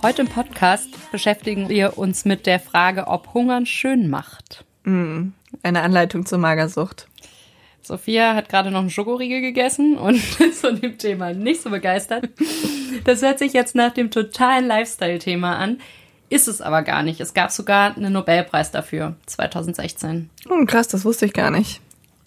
Heute im Podcast beschäftigen wir uns mit der Frage, ob Hungern schön macht. Mm, eine Anleitung zur Magersucht. Sophia hat gerade noch einen Schokoriegel gegessen und ist von dem Thema nicht so begeistert. Das hört sich jetzt nach dem totalen Lifestyle-Thema an. Ist es aber gar nicht. Es gab sogar einen Nobelpreis dafür, 2016. Oh, krass, das wusste ich gar nicht.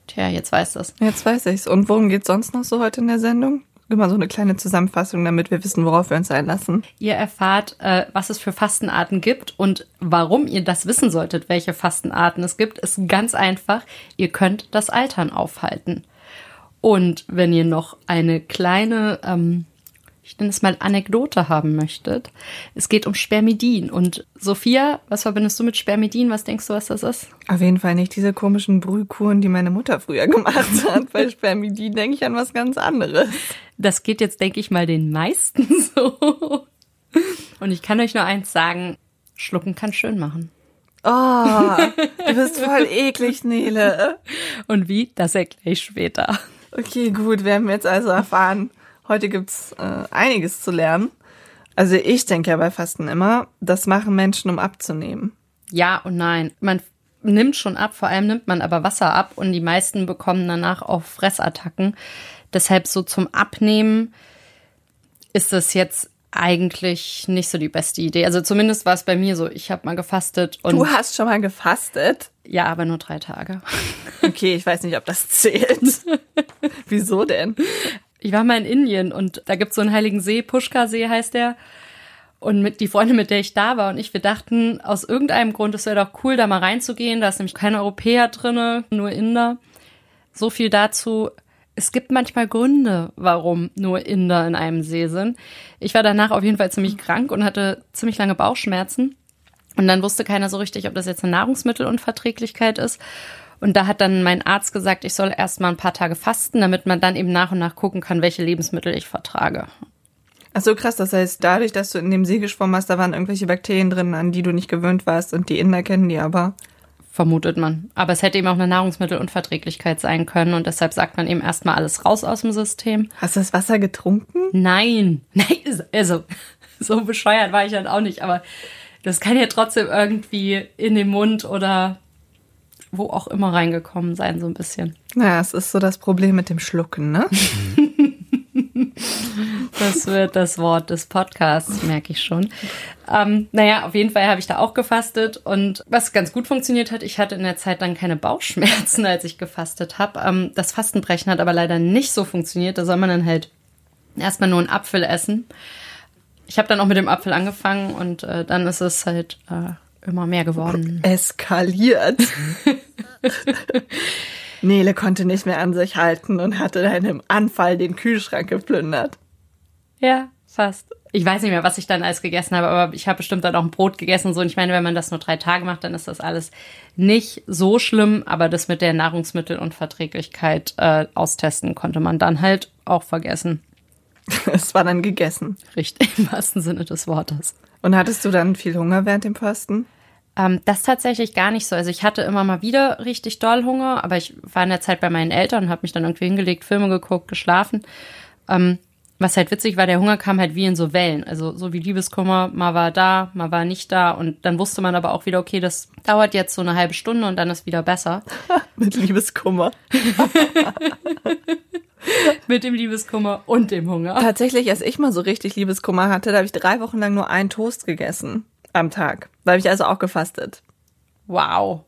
Tja, jetzt weißt du es. Jetzt weiß ich's. Und worum geht's sonst noch so heute in der Sendung? Immer so eine kleine Zusammenfassung, damit wir wissen, worauf wir uns einlassen. Ihr erfahrt, äh, was es für Fastenarten gibt und warum ihr das wissen solltet, welche Fastenarten es gibt, ist ganz einfach. Ihr könnt das Altern aufhalten. Und wenn ihr noch eine kleine ähm, ich nenne es mal Anekdote haben möchtet. Es geht um Spermidin. Und Sophia, was verbindest du mit Spermidin? Was denkst du, was das ist? Auf jeden Fall nicht diese komischen Brühkuren, die meine Mutter früher gemacht hat. Bei Spermidin denke ich an was ganz anderes. Das geht jetzt, denke ich mal, den meisten so. Und ich kann euch nur eins sagen, Schlucken kann schön machen. Oh, du bist voll eklig, Nele. Und wie? Das erkläre ich später. Okay, gut, wir haben jetzt also erfahren, Heute gibt's äh, einiges zu lernen. Also ich denke ja bei Fasten immer, das machen Menschen, um abzunehmen. Ja und nein. Man nimmt schon ab, vor allem nimmt man aber Wasser ab und die meisten bekommen danach auch Fressattacken. Deshalb so zum Abnehmen ist das jetzt eigentlich nicht so die beste Idee. Also zumindest war es bei mir so. Ich habe mal gefastet und. Du hast schon mal gefastet? Ja, aber nur drei Tage. Okay, ich weiß nicht, ob das zählt. Wieso denn? Ich war mal in Indien und da gibt's so einen heiligen See, Pushkar-See heißt der. Und mit die Freunde, mit der ich da war und ich, wir dachten, aus irgendeinem Grund, es wäre doch cool, da mal reinzugehen. Da ist nämlich kein Europäer drinne, nur Inder. So viel dazu. Es gibt manchmal Gründe, warum nur Inder in einem See sind. Ich war danach auf jeden Fall ziemlich krank und hatte ziemlich lange Bauchschmerzen. Und dann wusste keiner so richtig, ob das jetzt eine Nahrungsmittelunverträglichkeit ist. Und da hat dann mein Arzt gesagt, ich soll erst mal ein paar Tage fasten, damit man dann eben nach und nach gucken kann, welche Lebensmittel ich vertrage. Ach so, krass. Das heißt, dadurch, dass du in dem See geschwommen hast, da waren irgendwelche Bakterien drin, an die du nicht gewöhnt warst und die Inder kennen die aber. Vermutet man. Aber es hätte eben auch eine Nahrungsmittelunverträglichkeit sein können und deshalb sagt man eben erstmal alles raus aus dem System. Hast du das Wasser getrunken? Nein. Nein, also so bescheuert war ich dann auch nicht, aber das kann ja trotzdem irgendwie in den Mund oder wo auch immer reingekommen sein, so ein bisschen. Ja, es ist so das Problem mit dem Schlucken, ne? das wird das Wort des Podcasts, merke ich schon. Ähm, naja, auf jeden Fall habe ich da auch gefastet und was ganz gut funktioniert hat, ich hatte in der Zeit dann keine Bauchschmerzen, als ich gefastet habe. Ähm, das Fastenbrechen hat aber leider nicht so funktioniert. Da soll man dann halt erstmal nur einen Apfel essen. Ich habe dann auch mit dem Apfel angefangen und äh, dann ist es halt äh, immer mehr geworden. Eskaliert. Nele konnte nicht mehr an sich halten und hatte dann im Anfall den Kühlschrank geplündert. Ja, fast. Ich weiß nicht mehr, was ich dann alles gegessen habe, aber ich habe bestimmt dann auch ein Brot gegessen und so. Und ich meine, wenn man das nur drei Tage macht, dann ist das alles nicht so schlimm. Aber das mit der Nahrungsmittelunverträglichkeit äh, austesten konnte man dann halt auch vergessen. Es war dann gegessen. Richtig, im wahrsten Sinne des Wortes. Und hattest du dann viel Hunger während dem Fasten? Ähm, das tatsächlich gar nicht so. Also ich hatte immer mal wieder richtig doll Hunger, aber ich war in der Zeit bei meinen Eltern und habe mich dann irgendwie hingelegt, Filme geguckt, geschlafen. Ähm, was halt witzig war, der Hunger kam halt wie in so Wellen. Also so wie Liebeskummer, mal war da, mal war nicht da. Und dann wusste man aber auch wieder, okay, das dauert jetzt so eine halbe Stunde und dann ist wieder besser. Mit Liebeskummer. Mit dem Liebeskummer und dem Hunger. Tatsächlich, als ich mal so richtig Liebeskummer hatte, da habe ich drei Wochen lang nur einen Toast gegessen am Tag. Da habe ich also auch gefastet. Wow.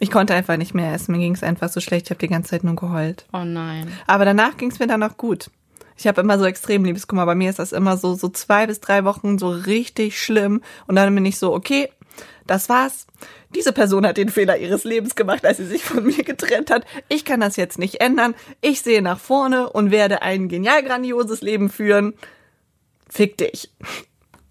Ich konnte einfach nicht mehr essen. Mir ging es einfach so schlecht. Ich habe die ganze Zeit nur geheult. Oh nein. Aber danach ging es mir dann auch gut. Ich habe immer so extrem Liebeskummer. Bei mir ist das immer so, so zwei bis drei Wochen so richtig schlimm. Und dann bin ich so, okay, das war's. Diese Person hat den Fehler ihres Lebens gemacht, als sie sich von mir getrennt hat. Ich kann das jetzt nicht ändern. Ich sehe nach vorne und werde ein genial grandioses Leben führen. Fick dich.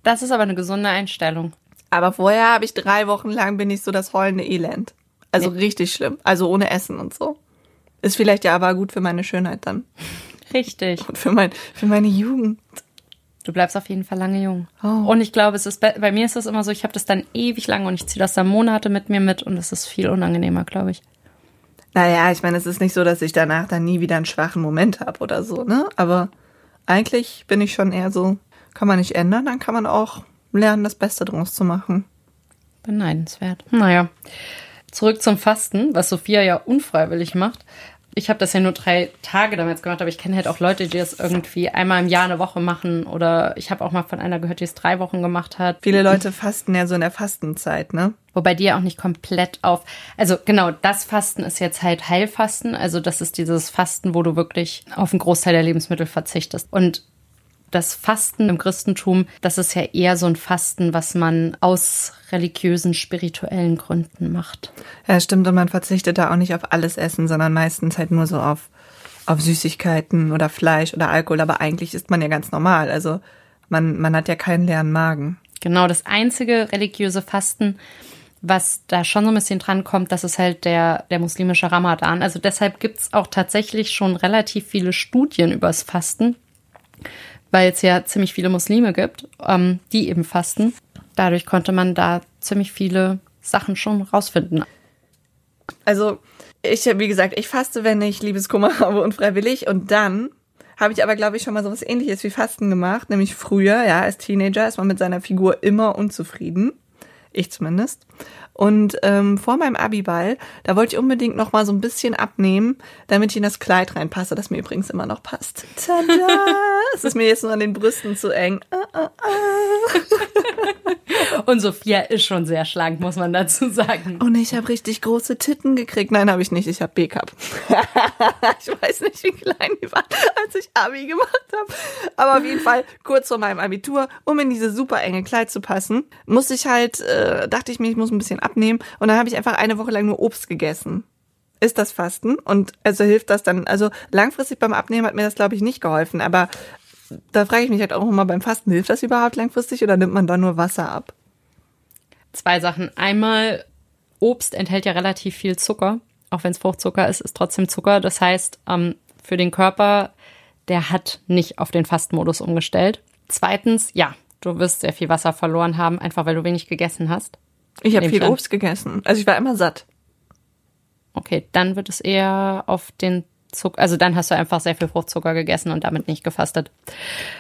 Das ist aber eine gesunde Einstellung. Aber vorher habe ich drei Wochen lang bin ich so das heulende Elend. Also nee. richtig schlimm. Also ohne Essen und so. Ist vielleicht ja aber gut für meine Schönheit dann. Richtig. Und für, mein, für meine Jugend. Du bleibst auf jeden Fall lange jung. Oh. Und ich glaube, es ist bei mir ist es immer so, ich habe das dann ewig lang und ich ziehe das dann Monate mit mir mit und es ist viel unangenehmer, glaube ich. Naja, ich meine, es ist nicht so, dass ich danach dann nie wieder einen schwachen Moment habe oder so, ne? Aber eigentlich bin ich schon eher so, kann man nicht ändern, dann kann man auch lernen, das Beste draus zu machen. Beneidenswert. Naja, zurück zum Fasten, was Sophia ja unfreiwillig macht. Ich habe das ja nur drei Tage damals gemacht, aber ich kenne halt auch Leute, die das irgendwie einmal im Jahr eine Woche machen. Oder ich habe auch mal von einer gehört, die es drei Wochen gemacht hat. Viele Leute fasten ja so in der Fastenzeit, ne? Wobei die ja auch nicht komplett auf. Also genau, das Fasten ist jetzt halt Heilfasten. Also das ist dieses Fasten, wo du wirklich auf einen Großteil der Lebensmittel verzichtest. Und das Fasten im Christentum, das ist ja eher so ein Fasten, was man aus religiösen, spirituellen Gründen macht. Ja, stimmt. Und man verzichtet da auch nicht auf alles Essen, sondern meistens halt nur so auf, auf Süßigkeiten oder Fleisch oder Alkohol. Aber eigentlich ist man ja ganz normal. Also man, man hat ja keinen leeren Magen. Genau, das einzige religiöse Fasten, was da schon so ein bisschen dran kommt, das ist halt der, der muslimische Ramadan. Also deshalb gibt's auch tatsächlich schon relativ viele Studien übers Fasten weil es ja ziemlich viele Muslime gibt, ähm, die eben fasten. Dadurch konnte man da ziemlich viele Sachen schon rausfinden. Also ich, wie gesagt, ich faste, wenn ich Liebeskummer habe unfreiwillig und dann habe ich aber, glaube ich, schon mal so was ähnliches wie Fasten gemacht, nämlich früher, ja, als Teenager ist man mit seiner Figur immer unzufrieden. Ich zumindest. Und ähm, vor meinem Abiball, da wollte ich unbedingt noch mal so ein bisschen abnehmen, damit ich in das Kleid reinpasse, das mir übrigens immer noch passt. Tada! es ist mir jetzt nur an den Brüsten zu eng. Ah, ah, ah. Und Sophia ist schon sehr schlank, muss man dazu sagen. Und ich habe richtig große Titten gekriegt. Nein, habe ich nicht. Ich habe B-Cup. ich weiß nicht, wie klein die waren, als ich Abi gemacht habe. Aber auf jeden Fall kurz vor meinem Abitur, um in diese super enge Kleid zu passen, musste ich halt, äh, dachte ich mir, ich muss ein bisschen abnehmen. Und dann habe ich einfach eine Woche lang nur Obst gegessen. Ist das Fasten? Und also hilft das dann, also langfristig beim Abnehmen hat mir das, glaube ich, nicht geholfen. Aber da frage ich mich halt auch immer beim Fasten, hilft das überhaupt langfristig oder nimmt man da nur Wasser ab? Zwei Sachen. Einmal, Obst enthält ja relativ viel Zucker. Auch wenn es Fruchtzucker ist, ist trotzdem Zucker. Das heißt, ähm, für den Körper, der hat nicht auf den Fastmodus umgestellt. Zweitens, ja, du wirst sehr viel Wasser verloren haben, einfach weil du wenig gegessen hast. Ich habe viel Obst gegessen. Also ich war immer satt. Okay, dann wird es eher auf den Zucker, also dann hast du einfach sehr viel Fruchtzucker gegessen und damit nicht gefastet.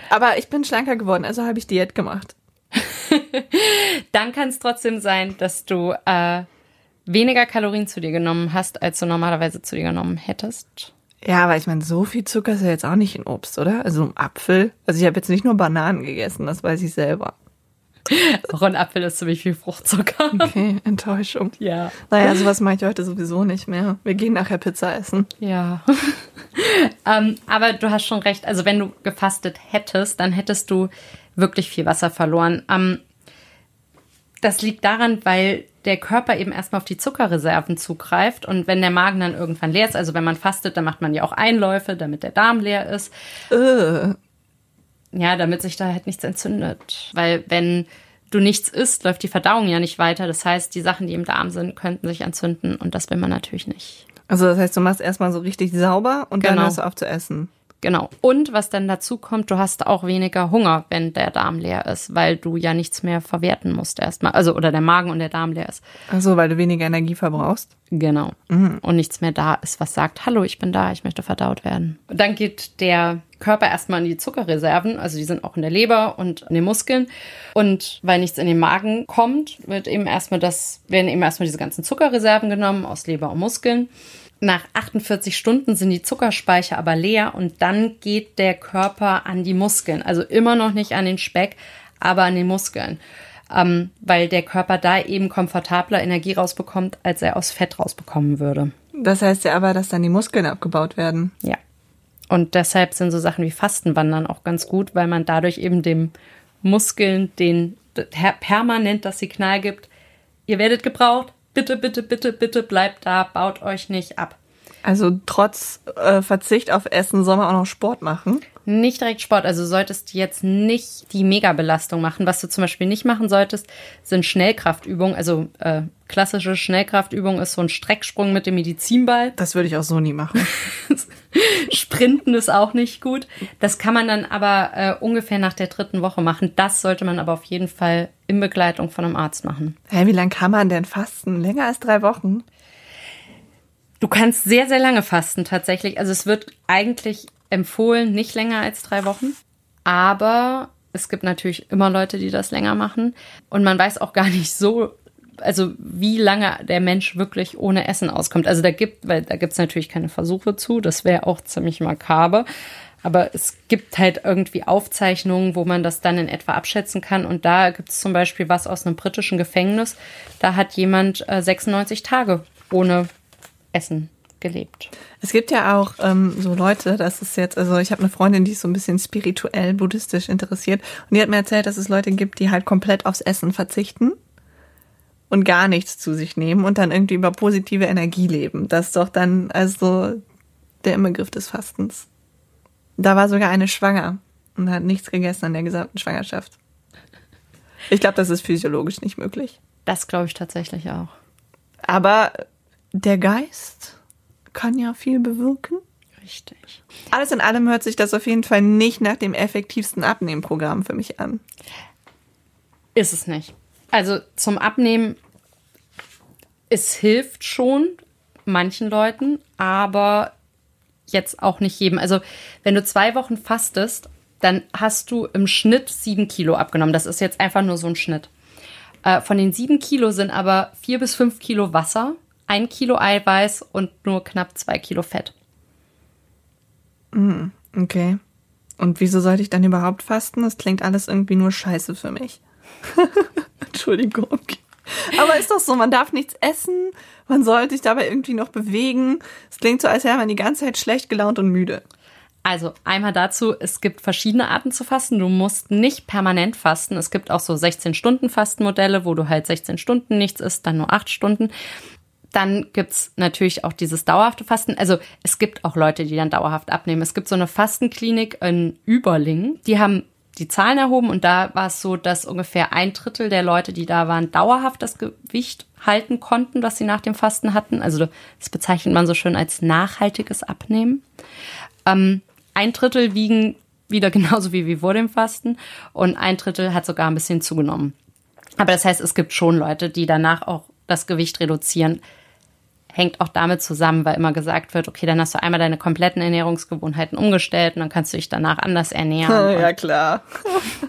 Aber ich bin schlanker geworden, also habe ich Diät gemacht. dann kann es trotzdem sein, dass du äh, weniger Kalorien zu dir genommen hast, als du normalerweise zu dir genommen hättest. Ja, aber ich meine, so viel Zucker ist ja jetzt auch nicht in Obst, oder? Also ein Apfel. Also ich habe jetzt nicht nur Bananen gegessen, das weiß ich selber. Auch ein Apfel ist ziemlich viel Fruchtzucker. Okay, Enttäuschung. Ja. Naja, sowas mache ich heute sowieso nicht mehr. Wir gehen nachher Pizza essen. Ja. ähm, aber du hast schon recht. Also wenn du gefastet hättest, dann hättest du wirklich viel Wasser verloren. Ähm, das liegt daran, weil der Körper eben erstmal auf die Zuckerreserven zugreift und wenn der Magen dann irgendwann leer ist, also wenn man fastet, dann macht man ja auch Einläufe, damit der Darm leer ist. Äh. Ja, damit sich da halt nichts entzündet. Weil wenn du nichts isst, läuft die Verdauung ja nicht weiter. Das heißt, die Sachen, die im Darm sind, könnten sich entzünden und das will man natürlich nicht. Also das heißt, du machst erstmal so richtig sauber und genau. dann hörst du auf zu essen. Genau. Und was dann dazu kommt, du hast auch weniger Hunger, wenn der Darm leer ist, weil du ja nichts mehr verwerten musst erstmal. Also, oder der Magen und der Darm leer ist. Ach so, weil du weniger Energie verbrauchst? Genau. Mhm. Und nichts mehr da ist, was sagt, hallo, ich bin da, ich möchte verdaut werden. Und dann geht der Körper erstmal in die Zuckerreserven, also die sind auch in der Leber und in den Muskeln. Und weil nichts in den Magen kommt, wird eben erstmal das, werden eben erstmal diese ganzen Zuckerreserven genommen aus Leber und Muskeln. Nach 48 Stunden sind die Zuckerspeicher aber leer und dann geht der Körper an die Muskeln. Also immer noch nicht an den Speck, aber an den Muskeln. Ähm, weil der Körper da eben komfortabler Energie rausbekommt, als er aus Fett rausbekommen würde. Das heißt ja aber, dass dann die Muskeln abgebaut werden. Ja. Und deshalb sind so Sachen wie Fastenwandern auch ganz gut, weil man dadurch eben dem Muskeln den permanent das Signal gibt, ihr werdet gebraucht, bitte, bitte, bitte, bitte bleibt da, baut euch nicht ab. Also trotz äh, Verzicht auf Essen soll man auch noch Sport machen? Nicht direkt Sport. Also solltest du jetzt nicht die Megabelastung machen. Was du zum Beispiel nicht machen solltest, sind Schnellkraftübungen. Also äh, klassische Schnellkraftübung ist so ein Strecksprung mit dem Medizinball. Das würde ich auch so nie machen. Sprinten ist auch nicht gut. Das kann man dann aber äh, ungefähr nach der dritten Woche machen. Das sollte man aber auf jeden Fall in Begleitung von einem Arzt machen. Hä, wie lange kann man denn fasten? Länger als drei Wochen? Du kannst sehr, sehr lange fasten tatsächlich. Also es wird eigentlich empfohlen, nicht länger als drei Wochen. Aber Es gibt natürlich immer Leute, die das länger machen. Und man weiß auch gar nicht so, also wie lange der Mensch wirklich ohne Essen auskommt. Also da gibt, weil da gibt es natürlich keine Versuche zu, das wäre auch ziemlich makaber. Aber es gibt halt irgendwie Aufzeichnungen, wo man das dann in etwa abschätzen kann. Und da gibt es zum Beispiel was aus einem britischen Gefängnis. Da hat jemand äh, 96 Tage ohne Essen gelebt. Es gibt ja auch ähm, so Leute, das ist jetzt, also ich habe eine Freundin, die ist so ein bisschen spirituell, buddhistisch interessiert und die hat mir erzählt, dass es Leute gibt, die halt komplett aufs Essen verzichten und gar nichts zu sich nehmen und dann irgendwie über positive Energie leben. Das ist doch dann also der Inbegriff des Fastens. Da war sogar eine schwanger und hat nichts gegessen an der gesamten Schwangerschaft. Ich glaube, das ist physiologisch nicht möglich. Das glaube ich tatsächlich auch. Aber der Geist kann ja viel bewirken. Richtig. Alles in allem hört sich das auf jeden Fall nicht nach dem effektivsten Abnehmprogramm für mich an. Ist es nicht. Also zum Abnehmen, es hilft schon manchen Leuten, aber jetzt auch nicht jedem. Also wenn du zwei Wochen fastest, dann hast du im Schnitt sieben Kilo abgenommen. Das ist jetzt einfach nur so ein Schnitt. Äh, von den sieben Kilo sind aber vier bis fünf Kilo Wasser, ein Kilo Eiweiß und nur knapp zwei Kilo Fett. Mm, okay. Und wieso sollte ich dann überhaupt fasten? Das klingt alles irgendwie nur scheiße für mich. Entschuldigung. Aber ist doch so, man darf nichts essen, man sollte sich dabei irgendwie noch bewegen. Es klingt so, als wäre man die ganze Zeit schlecht gelaunt und müde. Also einmal dazu, es gibt verschiedene Arten zu fasten. Du musst nicht permanent fasten. Es gibt auch so 16-Stunden-Fastenmodelle, wo du halt 16 Stunden nichts isst, dann nur 8 Stunden. Dann gibt es natürlich auch dieses dauerhafte Fasten. Also es gibt auch Leute, die dann dauerhaft abnehmen. Es gibt so eine Fastenklinik in Überlingen. Die haben die Zahlen erhoben und da war es so, dass ungefähr ein Drittel der Leute, die da waren, dauerhaft das Gewicht halten konnten, was sie nach dem Fasten hatten. Also das bezeichnet man so schön als nachhaltiges Abnehmen. Ähm, ein Drittel wiegen wieder genauso wie, wie vor dem Fasten und ein Drittel hat sogar ein bisschen zugenommen. Aber das heißt, es gibt schon Leute, die danach auch das Gewicht reduzieren hängt auch damit zusammen, weil immer gesagt wird, okay, dann hast du einmal deine kompletten Ernährungsgewohnheiten umgestellt und dann kannst du dich danach anders ernähren. Ja, klar.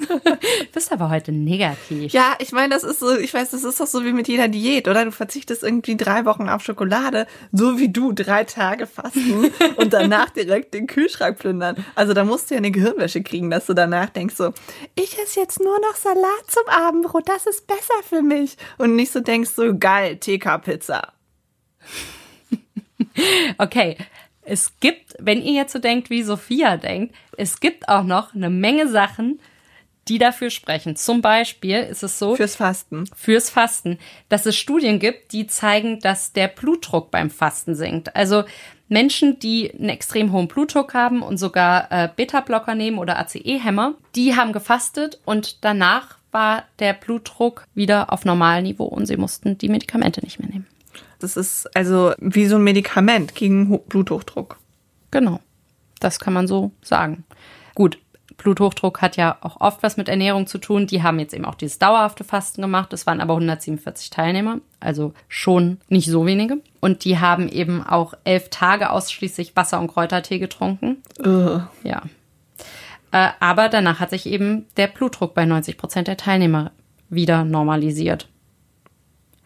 bist aber heute negativ. Ja, ich meine, das ist so, ich weiß, das ist doch so wie mit jeder Diät, oder? Du verzichtest irgendwie drei Wochen auf Schokolade, so wie du drei Tage fasten und danach direkt den Kühlschrank plündern. Also da musst du ja eine Gehirnwäsche kriegen, dass du danach denkst so, ich esse jetzt nur noch Salat zum Abendbrot, das ist besser für mich. Und nicht so denkst so, geil, TK-Pizza. okay. Es gibt, wenn ihr jetzt so denkt, wie Sophia denkt, es gibt auch noch eine Menge Sachen, die dafür sprechen. Zum Beispiel ist es so. Fürs Fasten. Fürs Fasten. Dass es Studien gibt, die zeigen, dass der Blutdruck beim Fasten sinkt. Also Menschen, die einen extrem hohen Blutdruck haben und sogar äh, Beta-Blocker nehmen oder ACE-Hämmer, die haben gefastet und danach war der Blutdruck wieder auf Normalniveau und sie mussten die Medikamente nicht mehr nehmen. Das ist also wie so ein Medikament gegen Bluthochdruck. Genau. Das kann man so sagen. Gut, Bluthochdruck hat ja auch oft was mit Ernährung zu tun. Die haben jetzt eben auch dieses dauerhafte Fasten gemacht. Das waren aber 147 Teilnehmer, also schon nicht so wenige. Und die haben eben auch elf Tage ausschließlich Wasser- und Kräutertee getrunken. Uh. Ja. Äh, aber danach hat sich eben der Blutdruck bei 90 Prozent der Teilnehmer wieder normalisiert.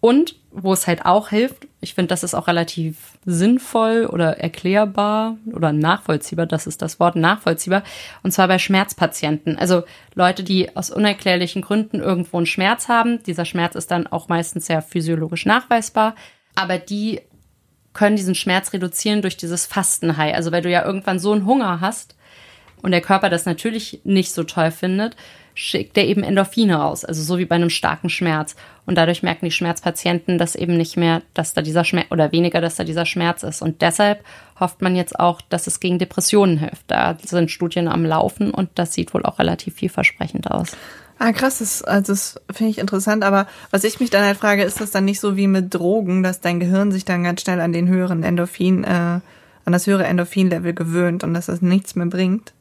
Und wo es halt auch hilft, ich finde, das ist auch relativ sinnvoll oder erklärbar oder nachvollziehbar, das ist das Wort nachvollziehbar, und zwar bei Schmerzpatienten. Also Leute, die aus unerklärlichen Gründen irgendwo einen Schmerz haben. Dieser Schmerz ist dann auch meistens sehr physiologisch nachweisbar, aber die können diesen Schmerz reduzieren durch dieses Fastenhai. Also weil du ja irgendwann so einen Hunger hast und der Körper das natürlich nicht so toll findet, schickt er eben Endorphine aus, also so wie bei einem starken Schmerz. Und dadurch merken die Schmerzpatienten das eben nicht mehr, dass da dieser Schmerz oder weniger, dass da dieser Schmerz ist. Und deshalb hofft man jetzt auch, dass es gegen Depressionen hilft. Da sind Studien am Laufen und das sieht wohl auch relativ vielversprechend aus. Ah, krass, das, also das finde ich interessant, aber was ich mich dann halt frage, ist das dann nicht so wie mit Drogen, dass dein Gehirn sich dann ganz schnell an den höheren Endorphin, äh, an das höhere Endorphinlevel gewöhnt und dass das nichts mehr bringt?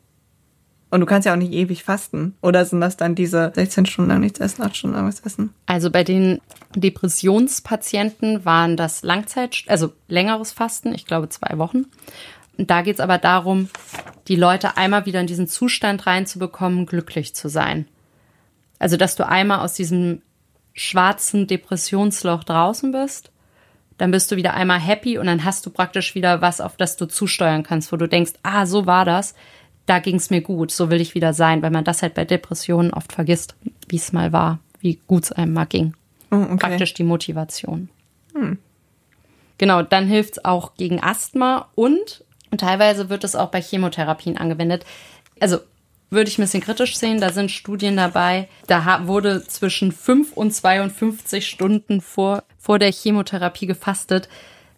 Und du kannst ja auch nicht ewig fasten. Oder sind das dann diese 16 Stunden lang nichts essen, 8 Stunden lang was essen? Also bei den Depressionspatienten waren das Langzeit, also längeres Fasten, ich glaube zwei Wochen. Und da geht's aber darum, die Leute einmal wieder in diesen Zustand reinzubekommen, glücklich zu sein. Also, dass du einmal aus diesem schwarzen Depressionsloch draußen bist, dann bist du wieder einmal happy und dann hast du praktisch wieder was, auf das du zusteuern kannst, wo du denkst, ah, so war das, da ging's mir gut, so will ich wieder sein, weil man das halt bei Depressionen oft vergisst, wie es mal war, wie gut es einem mal ging. Oh, okay. Praktisch die Motivation. Genau, dann hilft's auch gegen Asthma und, und teilweise wird es auch bei Chemotherapien angewendet. Also würde ich ein bisschen kritisch sehen. Da sind Studien dabei. Da wurde zwischen 5 und 52 Stunden vor, vor der Chemotherapie gefastet.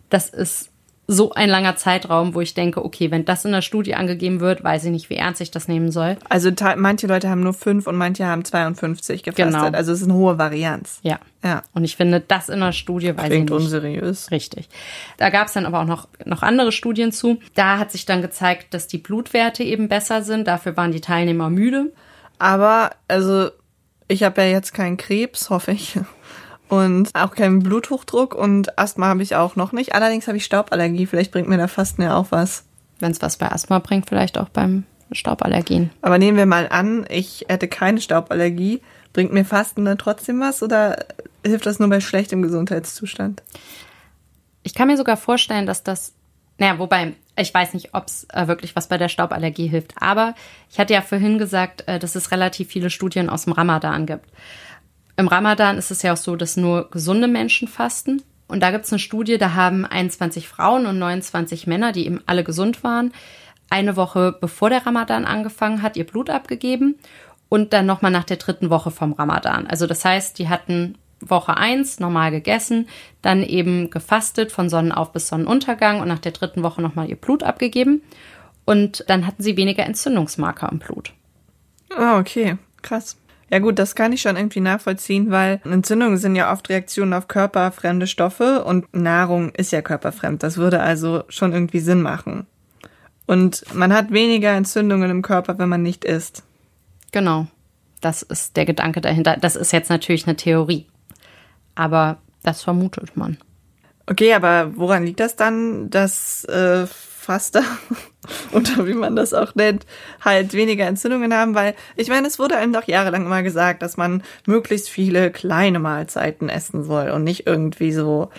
Das ist so ein langer Zeitraum, wo ich denke, okay, wenn das in der Studie angegeben wird, weiß ich nicht, wie ernst ich das nehmen soll. Also manche Leute haben nur fünf und manche haben 52 gefastet. Genau. Also es ist eine hohe Varianz. Ja. Ja. Und ich finde, das in der Studie, weiß Klingt ich nicht. unseriös. Richtig. Da gab es dann aber auch noch, noch andere Studien zu. Da hat sich dann gezeigt, dass die Blutwerte eben besser sind. Dafür waren die Teilnehmer müde. Aber, also, ich habe ja jetzt keinen Krebs, hoffe ich. Und auch keinen Bluthochdruck und Asthma habe ich auch noch nicht. Allerdings habe ich Stauballergie. Vielleicht bringt mir da Fasten ja auch was. Wenn es was bei Asthma bringt, vielleicht auch beim Stauballergien. Aber nehmen wir mal an, ich hätte keine Stauballergie. Bringt mir Fasten dann trotzdem was oder hilft das nur bei schlechtem Gesundheitszustand? Ich kann mir sogar vorstellen, dass das, naja, wobei, ich weiß nicht, ob es äh, wirklich was bei der Stauballergie hilft. Aber ich hatte ja vorhin gesagt, äh, dass es relativ viele Studien aus dem Ramadan gibt. Im Ramadan ist es ja auch so, dass nur gesunde Menschen fasten. Und da gibt es eine Studie, da haben 21 Frauen und 29 Männer, die eben alle gesund waren, eine Woche bevor der Ramadan angefangen hat, ihr Blut abgegeben und dann nochmal nach der dritten Woche vom Ramadan. Also das heißt, die hatten Woche eins normal gegessen, dann eben gefastet von Sonnenauf bis Sonnenuntergang und nach der dritten Woche nochmal ihr Blut abgegeben. Und dann hatten sie weniger Entzündungsmarker im Blut. Ah, okay. Krass. Ja gut, das kann ich schon irgendwie nachvollziehen, weil Entzündungen sind ja oft Reaktionen auf körperfremde Stoffe und Nahrung ist ja körperfremd. Das würde also schon irgendwie Sinn machen. Und man hat weniger Entzündungen im Körper, wenn man nicht isst. Genau. Das ist der Gedanke dahinter. Das ist jetzt natürlich eine Theorie. Aber das vermutet man. Okay, aber woran liegt das dann, dass äh, Faster oder wie man das auch nennt, halt weniger Entzündungen haben? Weil ich meine, es wurde einem doch jahrelang immer gesagt, dass man möglichst viele kleine Mahlzeiten essen soll und nicht irgendwie so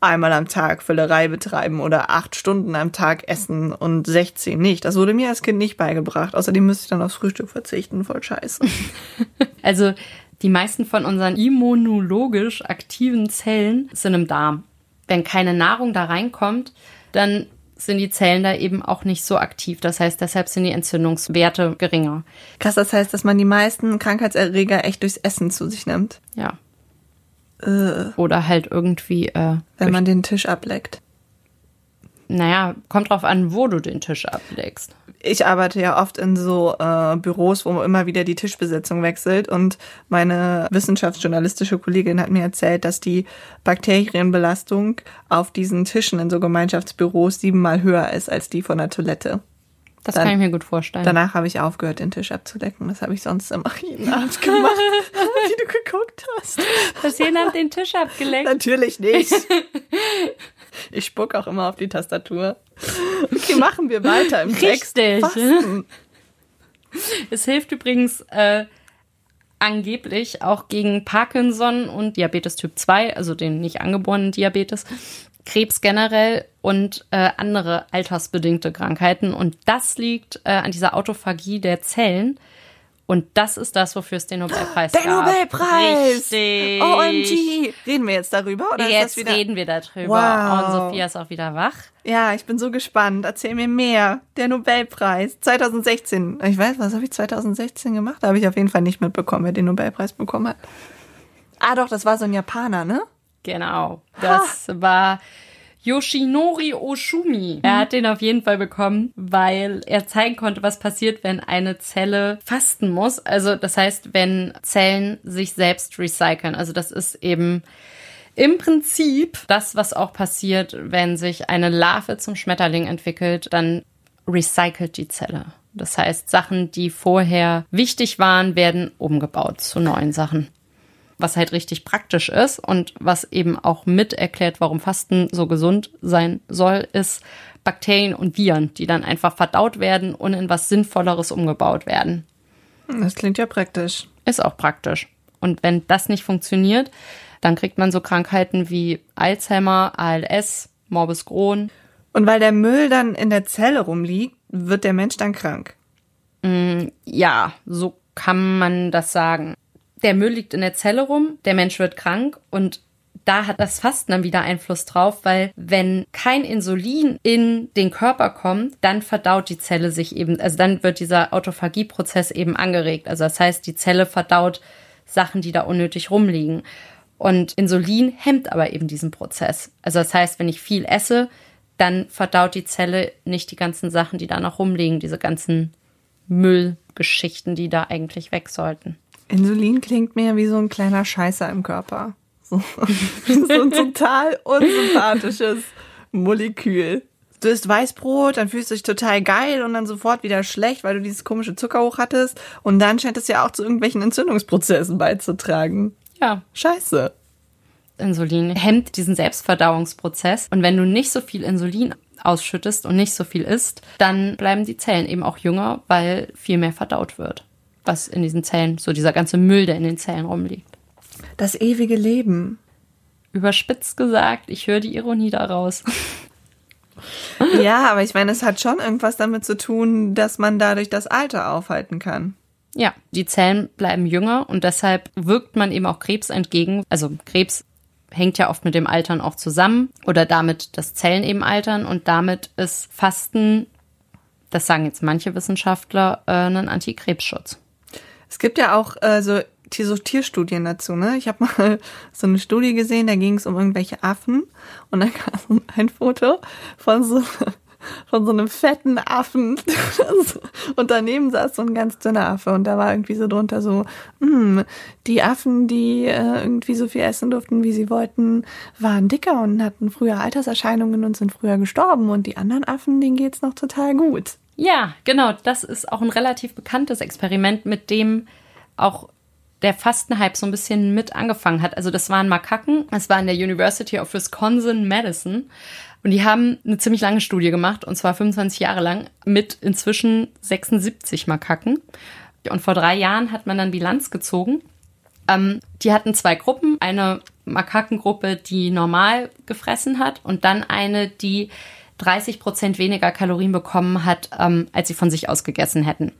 einmal am Tag Völlerei betreiben oder acht Stunden am Tag essen und 16 nicht. Das wurde mir als Kind nicht beigebracht. Außerdem müsste ich dann aufs Frühstück verzichten. Voll scheiße. Also die meisten von unseren immunologisch aktiven Zellen sind im Darm. Wenn keine Nahrung da reinkommt, dann sind die Zellen da eben auch nicht so aktiv. Das heißt, deshalb sind die Entzündungswerte geringer. Krass, das heißt, dass man die meisten Krankheitserreger echt durchs Essen zu sich nimmt, Ja. Oder halt irgendwie, äh, wenn man den Tisch ableckt. naja, kommt drauf an, wo du den Tisch ablegst. Ich arbeite ja oft in so äh, Büros, wo immer wieder die Tischbesetzung wechselt und meine wissenschaftsjournalistische Kollegin hat mir erzählt, dass die Bakterienbelastung auf diesen Tischen in so Gemeinschaftsbüros siebenmal höher ist als die von der Toilette. Das Dann- kann ich mir gut vorstellen. Danach habe ich aufgehört, den Tisch abzudecken. Das habe ich sonst immer jeden Abend gemacht, wie du geguckt hast. Hast jemand den Tisch abgeleckt? Natürlich nicht. Ich spuck auch immer auf die Tastatur. Okay, machen wir weiter im Text. Richtig. Fasten. Es hilft übrigens äh, angeblich auch gegen Parkinson und Diabetes Typ 2, also den nicht angeborenen Diabetes, Krebs generell und äh, andere altersbedingte Krankheiten. Und das liegt äh, an dieser Autophagie der Zellen. Und das ist das, wofür es den Nobelpreis Der gab. Nobelpreis! Richtig. OMG! Reden wir jetzt darüber oder ist Jetzt reden wir darüber. Wow. Und Sophia ist auch wieder wach. Ja, ich bin so gespannt. Erzähl mir mehr. Der Nobelpreis 2016. Ich weiß, was habe ich 2016 gemacht? Da habe ich auf jeden Fall nicht mitbekommen, wer den Nobelpreis bekommen hat. Ah, doch, das war so ein Japaner, ne? Genau. Das war Yoshinori Oshumi. Er hat den auf jeden Fall bekommen, weil er zeigen konnte, was passiert, wenn eine Zelle fasten muss. Also das heißt, wenn Zellen sich selbst recyceln. Also das ist eben im Prinzip das, was auch passiert, wenn sich eine Larve zum Schmetterling entwickelt, dann recycelt die Zelle. Das heißt, Sachen, die vorher wichtig waren, werden umgebaut zu neuen Sachen. Was halt richtig praktisch ist und was eben auch mit erklärt, warum Fasten so gesund sein soll, ist Bakterien und Viren, die dann einfach verdaut werden und in was Sinnvolleres umgebaut werden. Das klingt ja praktisch. Ist auch praktisch. Und wenn das nicht funktioniert, dann kriegt man so Krankheiten wie Alzheimer, ALS, Morbus Crohn. Und weil der Müll dann in der Zelle rumliegt, wird der Mensch dann krank. Mm, ja, so kann man das sagen. Der Müll liegt in der Zelle rum, der Mensch wird krank und da hat das Fasten dann wieder Einfluss drauf, weil wenn kein Insulin in den Körper kommt, dann verdaut die Zelle sich eben, also dann wird dieser Autophagieprozess eben angeregt. Also das heißt, die Zelle verdaut Sachen, die da unnötig rumliegen. Und Insulin hemmt aber eben diesen Prozess. Also das heißt, wenn ich viel esse, dann verdaut die Zelle nicht die ganzen Sachen, die da noch rumliegen, diese ganzen Müllgeschichten, die da eigentlich weg sollten. Insulin klingt mir wie so ein kleiner Scheißer im Körper. So, so ein total unsympathisches Molekül. Du isst Weißbrot, dann fühlst du dich total geil und dann sofort wieder schlecht, weil du dieses komische Zucker hoch hattest. Und dann scheint es ja auch zu irgendwelchen Entzündungsprozessen beizutragen. Ja. Scheiße. Insulin hemmt diesen Selbstverdauungsprozess. Und wenn du nicht so viel Insulin ausschüttest und nicht so viel isst, dann bleiben die Zellen eben auch jünger, weil viel mehr verdaut wird. Was in diesen Zellen, so dieser ganze Müll, der in den Zellen rumliegt. Das ewige Leben. Überspitzt gesagt, ich höre die Ironie daraus. ja, aber ich meine, es hat schon irgendwas damit zu tun, dass man dadurch das Alter aufhalten kann. Ja, die Zellen bleiben jünger und deshalb wirkt man eben auch Krebs entgegen. Also Krebs hängt ja oft mit dem Altern auch zusammen oder damit, dass Zellen eben altern und damit ist Fasten, das sagen jetzt manche Wissenschaftler, äh, ein Antikrebsschutz. Es gibt ja auch äh, so so Tierstudien dazu, ne? Ich habe mal so eine Studie gesehen, da ging es um irgendwelche Affen und dann kam ein Foto von so von so einem fetten Affen und daneben saß so ein ganz dünner Affe und da war irgendwie so drunter so, hm, die Affen, die äh, irgendwie so viel essen durften, wie sie wollten, waren dicker und hatten früher Alterserscheinungen und sind früher gestorben und die anderen Affen, denen geht's noch total gut. Ja, genau, das ist auch ein relativ bekanntes Experiment, mit dem auch der Fastenhype so ein bisschen mit angefangen hat. Also das waren Makaken, das war in der University of Wisconsin Madison und die haben eine ziemlich lange Studie gemacht und zwar 25 Jahre lang mit inzwischen 76 Makaken. Und vor drei Jahren hat man dann Bilanz gezogen. Ähm, die hatten zwei Gruppen, eine Makakengruppe, die normal gefressen hat und dann eine, die 30 Prozent weniger Kalorien bekommen hat, ähm, als sie von sich aus gegessen hätten.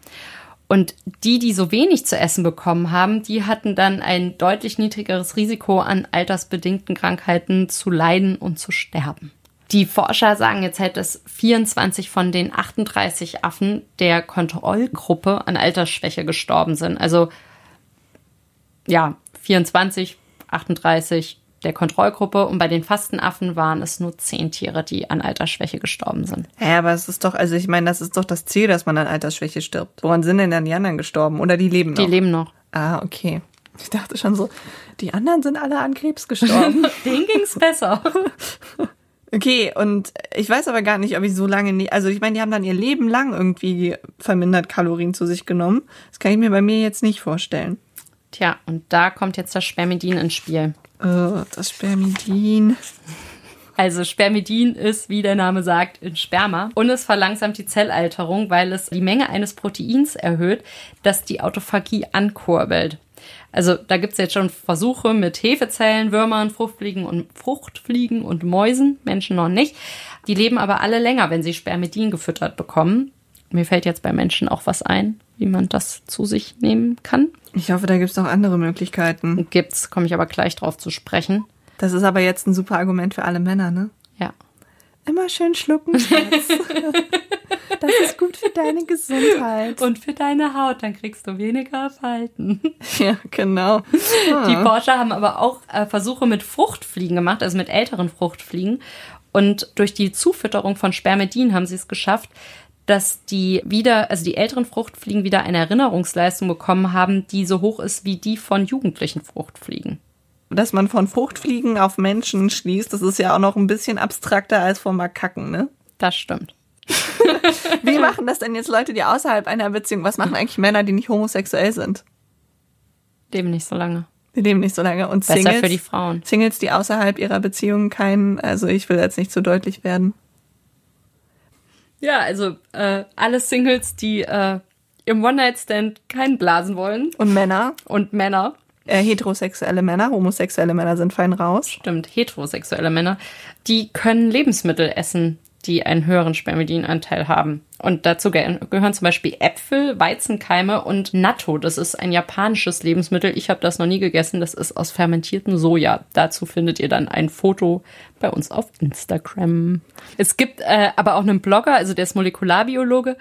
Und die, die so wenig zu essen bekommen haben, die hatten dann ein deutlich niedrigeres Risiko an altersbedingten Krankheiten zu leiden und zu sterben. Die Forscher sagen jetzt halt, dass 24 von den 38 Affen der Kontrollgruppe an Altersschwäche gestorben sind. Also ja, 24, 38 der Kontrollgruppe und bei den Fastenaffen waren es nur zehn Tiere, die an Altersschwäche gestorben sind. Ja, aber es ist doch, also ich meine, das ist doch das Ziel, dass man an Altersschwäche stirbt. Woran sind denn dann die anderen gestorben? Oder die leben noch? Die leben noch. Ah, okay. Ich dachte schon so, die anderen sind alle an Krebs gestorben. Denen ging's besser. Okay, und ich weiß aber gar nicht, ob ich so lange nicht, also ich meine, die haben dann ihr Leben lang irgendwie vermindert Kalorien zu sich genommen. Das kann ich mir bei mir jetzt nicht vorstellen. Tja, und da kommt jetzt das Spermidin ins Spiel. Oh, das Spermidin. Also Spermidin ist, wie der Name sagt, in Sperma und es verlangsamt die Zellalterung, weil es die Menge eines Proteins erhöht, das die Autophagie ankurbelt. Also da gibt es jetzt schon Versuche mit Hefezellen, Würmern, Fruchtfliegen und Fruchtfliegen und Mäusen, Menschen noch nicht. Die leben aber alle länger, wenn sie Spermidin gefüttert bekommen. Mir fällt jetzt bei Menschen auch was ein, wie man das zu sich nehmen kann. Ich hoffe, da gibt es noch andere Möglichkeiten. Gibt's, komme ich aber gleich drauf zu sprechen. Das ist aber jetzt ein super Argument für alle Männer, ne? Ja. Immer schön schlucken, Schatz. Das ist gut für deine Gesundheit. Und für deine Haut, dann kriegst du weniger Falten. Ja, genau. Ah. Die Forscher haben aber auch äh, Versuche mit Fruchtfliegen gemacht, also mit älteren Fruchtfliegen. Und durch die Zufütterung von Spermidin haben sie es geschafft, dass die wieder, also die älteren Fruchtfliegen wieder eine Erinnerungsleistung bekommen haben, die so hoch ist wie die von jugendlichen Fruchtfliegen. Dass man von Fruchtfliegen auf Menschen schließt, das ist ja auch noch ein bisschen abstrakter als von Makaken, ne? Das stimmt. Wie machen das denn jetzt Leute, die außerhalb einer Beziehung, was machen eigentlich Männer, die nicht homosexuell sind? Leben nicht so lange. Die leben nicht so lange. Und Besser Singles, für die Frauen. Singles, die außerhalb ihrer Beziehung keinen, also ich will jetzt nicht zu deutlich werden. Ja, also äh, alle Singles, die äh, im One-Night-Stand keinen blasen wollen. Und Männer, und Männer, äh, heterosexuelle Männer, homosexuelle Männer sind fein raus. stimmt, heterosexuelle Männer, die können Lebensmittel essen, die einen höheren Spermidinanteil haben. Und dazu ge gehören zum Beispiel Äpfel, Weizenkeime und Natto. Das ist ein japanisches Lebensmittel. Ich habe das noch nie gegessen. Das ist aus fermentiertem Soja. Dazu findet ihr dann ein Foto bei uns auf Instagram. Es gibt äh, aber auch einen Blogger, also der ist Molekularbiologe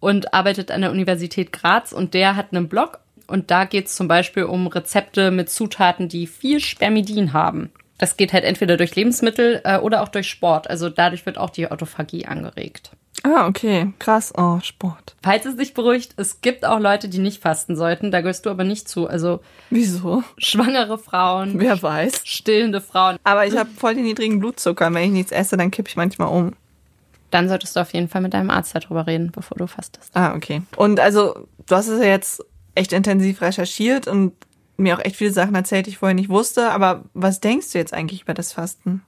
und arbeitet an der Universität Graz und der hat einen Blog und da geht es zum Beispiel um Rezepte mit Zutaten, die viel Spermidin haben. Das geht halt entweder durch Lebensmittel äh, oder auch durch Sport. Also dadurch wird auch die Autophagie angeregt. Ah, okay. Krass. Oh, Sport. Falls es dich beruhigt, es gibt auch Leute, die nicht fasten sollten. Da gehörst du aber nicht zu. Also Wieso? schwangere Frauen, Wer weiß. stillende Frauen. Aber ich habe voll den niedrigen Blutzucker. Wenn ich nichts esse, dann kippe ich manchmal um. Dann solltest du auf jeden Fall mit deinem Arzt darüber reden, bevor du fastest. Ah, okay. Und also, du hast es ja jetzt echt intensiv recherchiert und mir auch echt viele Sachen erzählt, die ich vorher nicht wusste. Aber was denkst du jetzt eigentlich über das Fasten?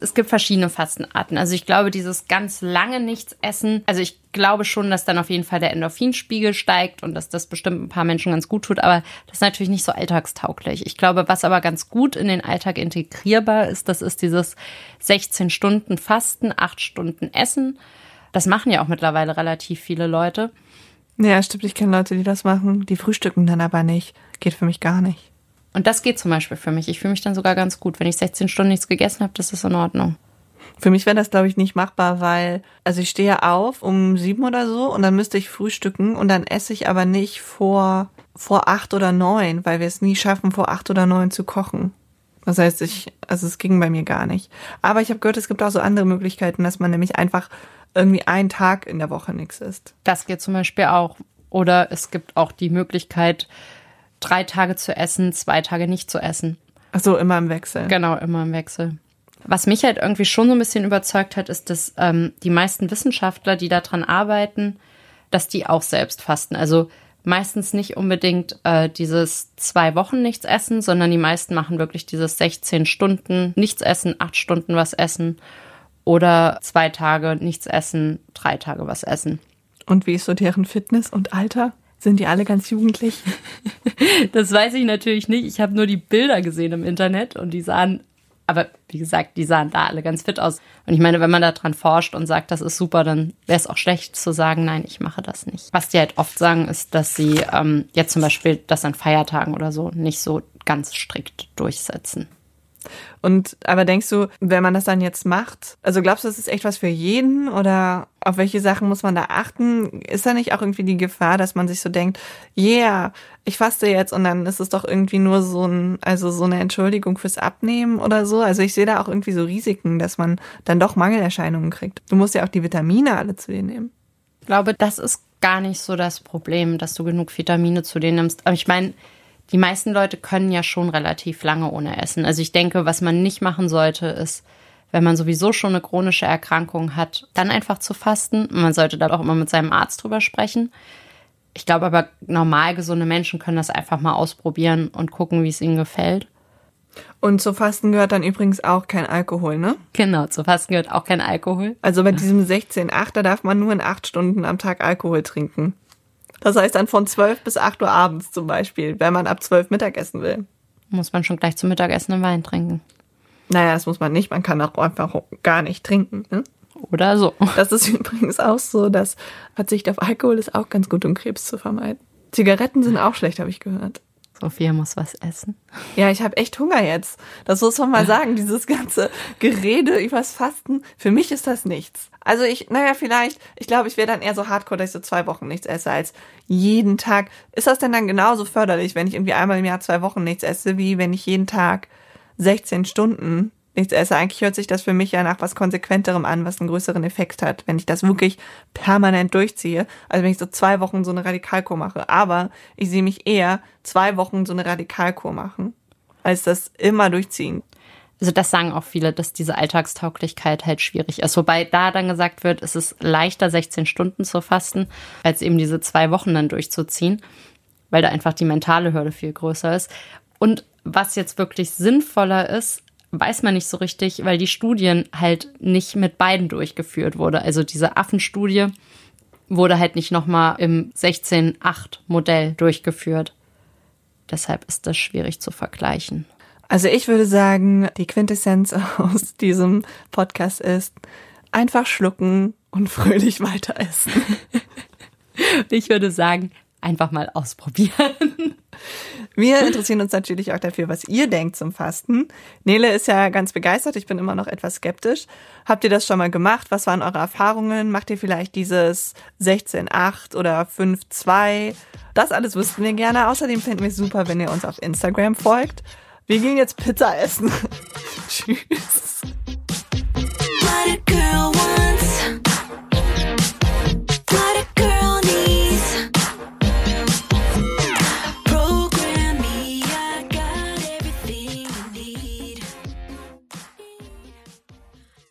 es gibt verschiedene Fastenarten. Also ich glaube, dieses ganz lange nichts essen, also ich glaube schon, dass dann auf jeden Fall der Endorphinspiegel steigt und dass das bestimmt ein paar Menschen ganz gut tut, aber das ist natürlich nicht so alltagstauglich. Ich glaube, was aber ganz gut in den Alltag integrierbar ist, das ist dieses 16 Stunden Fasten, 8 Stunden Essen. Das machen ja auch mittlerweile relativ viele Leute. Ja, stimmt. Ich kenne Leute, die das machen. Die frühstücken dann aber nicht. Geht für mich gar nicht. Und das geht zum Beispiel für mich. Ich fühle mich dann sogar ganz gut. Wenn ich 16 Stunden nichts gegessen habe, das ist in Ordnung. Für mich wäre das, glaube ich, nicht machbar, weil, also ich stehe auf um sieben oder so und dann müsste ich frühstücken und dann esse ich aber nicht vor, vor acht oder neun, weil wir es nie schaffen, vor acht oder neun zu kochen. Das heißt, ich, also es ging bei mir gar nicht. Aber ich habe gehört, es gibt auch so andere Möglichkeiten, dass man nämlich einfach irgendwie einen Tag in der Woche nichts isst. Das geht zum Beispiel auch. Oder es gibt auch die Möglichkeit, drei Tage zu essen, zwei Tage nicht zu essen. Ach so, immer im Wechsel. Genau, immer im Wechsel. Was mich halt irgendwie schon so ein bisschen überzeugt hat, ist, dass ähm, die meisten Wissenschaftler, die daran arbeiten, dass die auch selbst fasten. Also meistens nicht unbedingt äh, dieses zwei Wochen nichts essen, sondern die meisten machen wirklich dieses 16 Stunden nichts essen, acht Stunden was essen oder zwei Tage nichts essen, drei Tage was essen. Und wie ist so deren Fitness und Alter? Sind die alle ganz jugendlich? Das weiß ich natürlich nicht. Ich habe nur die Bilder gesehen im Internet und die sahen, aber wie gesagt, die sahen da alle ganz fit aus. Und ich meine, wenn man da dran forscht und sagt, das ist super, dann wäre es auch schlecht zu sagen, nein, ich mache das nicht. Was die halt oft sagen, ist, dass sie ähm, jetzt zum Beispiel das an Feiertagen oder so nicht so ganz strikt durchsetzen. Und aber denkst du, wenn man das dann jetzt macht, also glaubst du, das ist echt was für jeden oder auf welche Sachen muss man da achten? Ist da nicht auch irgendwie die Gefahr, dass man sich so denkt, yeah, ich faste jetzt und dann ist es doch irgendwie nur so ein, also so eine Entschuldigung fürs Abnehmen oder so? Also ich sehe da auch irgendwie so Risiken, dass man dann doch Mangelerscheinungen kriegt. Du musst ja auch die Vitamine alle zu dir nehmen. Ich glaube, das ist gar nicht so das Problem, dass du genug Vitamine zu dir nimmst. Aber ich meine, die meisten Leute können ja schon relativ lange ohne essen. Also ich denke, was man nicht machen sollte, ist, wenn man sowieso schon eine chronische Erkrankung hat, dann einfach zu fasten. Man sollte da auch immer mit seinem Arzt drüber sprechen. Ich glaube aber, normal gesunde Menschen können das einfach mal ausprobieren und gucken, wie es ihnen gefällt. Und zu Fasten gehört dann übrigens auch kein Alkohol, ne? Genau, zu Fasten gehört auch kein Alkohol. Also bei diesem 16,8, da darf man nur in acht Stunden am Tag Alkohol trinken. Das heißt dann von 12 bis 8 Uhr abends zum Beispiel, wenn man ab 12 Mittagessen will. Muss man schon gleich zum Mittagessen einen Wein trinken. Naja, das muss man nicht. Man kann auch einfach gar nicht trinken. Ne? Oder so. Das ist übrigens auch so, dass Verzicht auf Alkohol ist auch ganz gut, um Krebs zu vermeiden. Zigaretten sind auch schlecht, habe ich gehört. Sophia muss was essen. Ja, ich habe echt Hunger jetzt. Das muss man mal sagen. Dieses ganze Gerede übers Fasten, für mich ist das nichts. Also ich, naja, vielleicht, ich glaube, ich wäre dann eher so hardcore, dass ich so zwei Wochen nichts esse, als jeden Tag. Ist das denn dann genauso förderlich, wenn ich irgendwie einmal im Jahr zwei Wochen nichts esse, wie wenn ich jeden Tag 16 Stunden nichts esse? Eigentlich hört sich das für mich ja nach was Konsequenterem an, was einen größeren Effekt hat, wenn ich das wirklich permanent durchziehe, als wenn ich so zwei Wochen so eine Radikalkur mache. Aber ich sehe mich eher zwei Wochen so eine Radikalkur machen, als das immer durchziehen. Also das sagen auch viele, dass diese Alltagstauglichkeit halt schwierig ist. Wobei da dann gesagt wird, es ist leichter, 16 Stunden zu fasten, als eben diese zwei Wochen dann durchzuziehen, weil da einfach die mentale Hürde viel größer ist. Und was jetzt wirklich sinnvoller ist, weiß man nicht so richtig, weil die Studien halt nicht mit beiden durchgeführt wurde. Also diese Affenstudie wurde halt nicht nochmal im 16.8 Modell durchgeführt. Deshalb ist das schwierig zu vergleichen. Also ich würde sagen, die Quintessenz aus diesem Podcast ist einfach schlucken und fröhlich weiter essen. ich würde sagen, einfach mal ausprobieren. Wir interessieren uns natürlich auch dafür, was ihr denkt zum Fasten. Nele ist ja ganz begeistert, ich bin immer noch etwas skeptisch. Habt ihr das schon mal gemacht? Was waren eure Erfahrungen? Macht ihr vielleicht dieses 16.8 oder 5.2? Das alles wüssten wir gerne. Außerdem finden wir es super, wenn ihr uns auf Instagram folgt. Wir gehen jetzt Pizza essen. Tschüss.